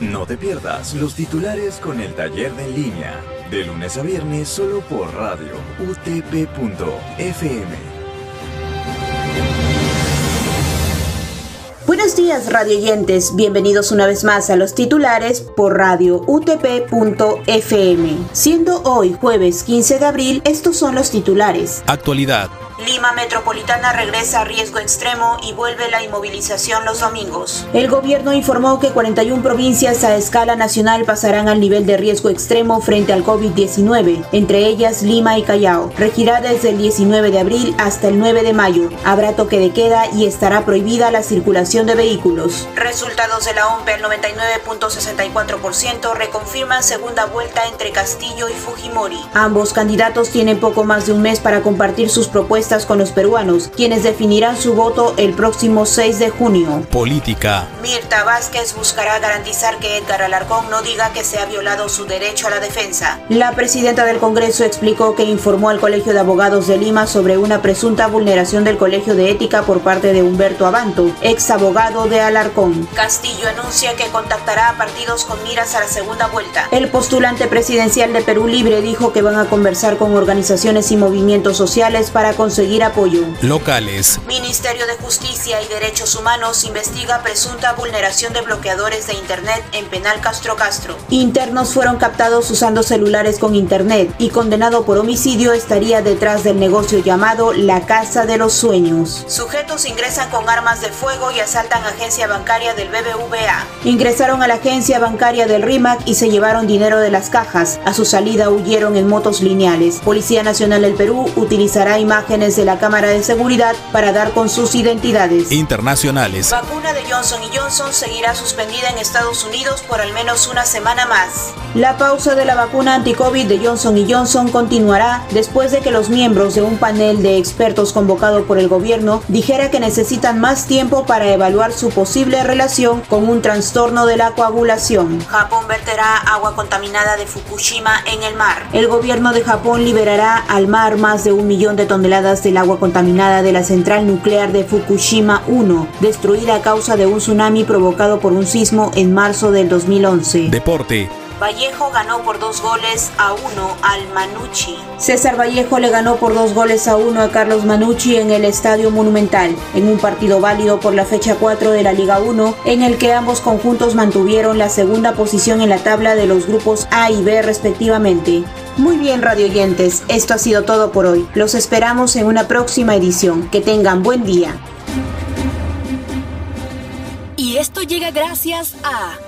No te pierdas los titulares con el taller de en línea, de lunes a viernes solo por radio utp.fm. Buenos días radioyentes, bienvenidos una vez más a los titulares por radio utp.fm. Siendo hoy jueves 15 de abril, estos son los titulares. Actualidad. Lima Metropolitana regresa a riesgo extremo y vuelve la inmovilización los domingos. El gobierno informó que 41 provincias a escala nacional pasarán al nivel de riesgo extremo frente al COVID-19, entre ellas Lima y Callao. Regirá desde el 19 de abril hasta el 9 de mayo. Habrá toque de queda y estará prohibida la circulación de vehículos. Resultados de la OMPE al 99.64% reconfirman segunda vuelta entre Castillo y Fujimori. Ambos candidatos tienen poco más de un mes para compartir sus propuestas con los peruanos, quienes definirán su voto el próximo 6 de junio. Política. Mirta Vázquez buscará garantizar que Edgar Alarcón no diga que se ha violado su derecho a la defensa. La presidenta del Congreso explicó que informó al Colegio de Abogados de Lima sobre una presunta vulneración del Colegio de Ética por parte de Humberto Abanto, ex abogado de Alarcón. Castillo anuncia que contactará a partidos con miras a la segunda vuelta. El postulante presidencial de Perú Libre dijo que van a conversar con organizaciones y movimientos sociales para conseguir conseguir apoyo. Locales. Ministerio de Justicia y Derechos Humanos investiga presunta vulneración de bloqueadores de Internet en Penal Castro Castro. Internos fueron captados usando celulares con Internet y condenado por homicidio estaría detrás del negocio llamado La Casa de los Sueños. Sujetos ingresan con armas de fuego y asaltan agencia bancaria del BBVA. Ingresaron a la agencia bancaria del RIMAC y se llevaron dinero de las cajas. A su salida huyeron en motos lineales. Policía Nacional del Perú utilizará imágenes de la Cámara de Seguridad para dar con sus identidades. Internacionales. Vacuna de Johnson Johnson seguirá suspendida en Estados Unidos por al menos una semana más. La pausa de la vacuna anti-COVID de Johnson Johnson continuará después de que los miembros de un panel de expertos convocado por el gobierno dijera que necesitan más tiempo para evaluar su posible relación con un trastorno de la coagulación. Japón verterá agua contaminada de Fukushima en el mar. El gobierno de Japón liberará al mar más de un millón de toneladas del agua contaminada de la central nuclear de Fukushima 1, destruida a causa de un tsunami provocado por un sismo en marzo del 2011. Deporte. Vallejo ganó por dos goles a uno al Manucci. César Vallejo le ganó por dos goles a uno a Carlos Manucci en el Estadio Monumental, en un partido válido por la fecha 4 de la Liga 1, en el que ambos conjuntos mantuvieron la segunda posición en la tabla de los grupos A y B respectivamente. Muy bien, radio oyentes, esto ha sido todo por hoy. Los esperamos en una próxima edición. Que tengan buen día. Y esto llega gracias a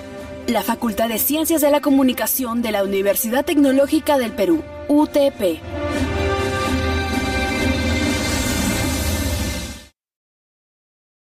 la Facultad de Ciencias de la Comunicación de la Universidad Tecnológica del Perú, UTP.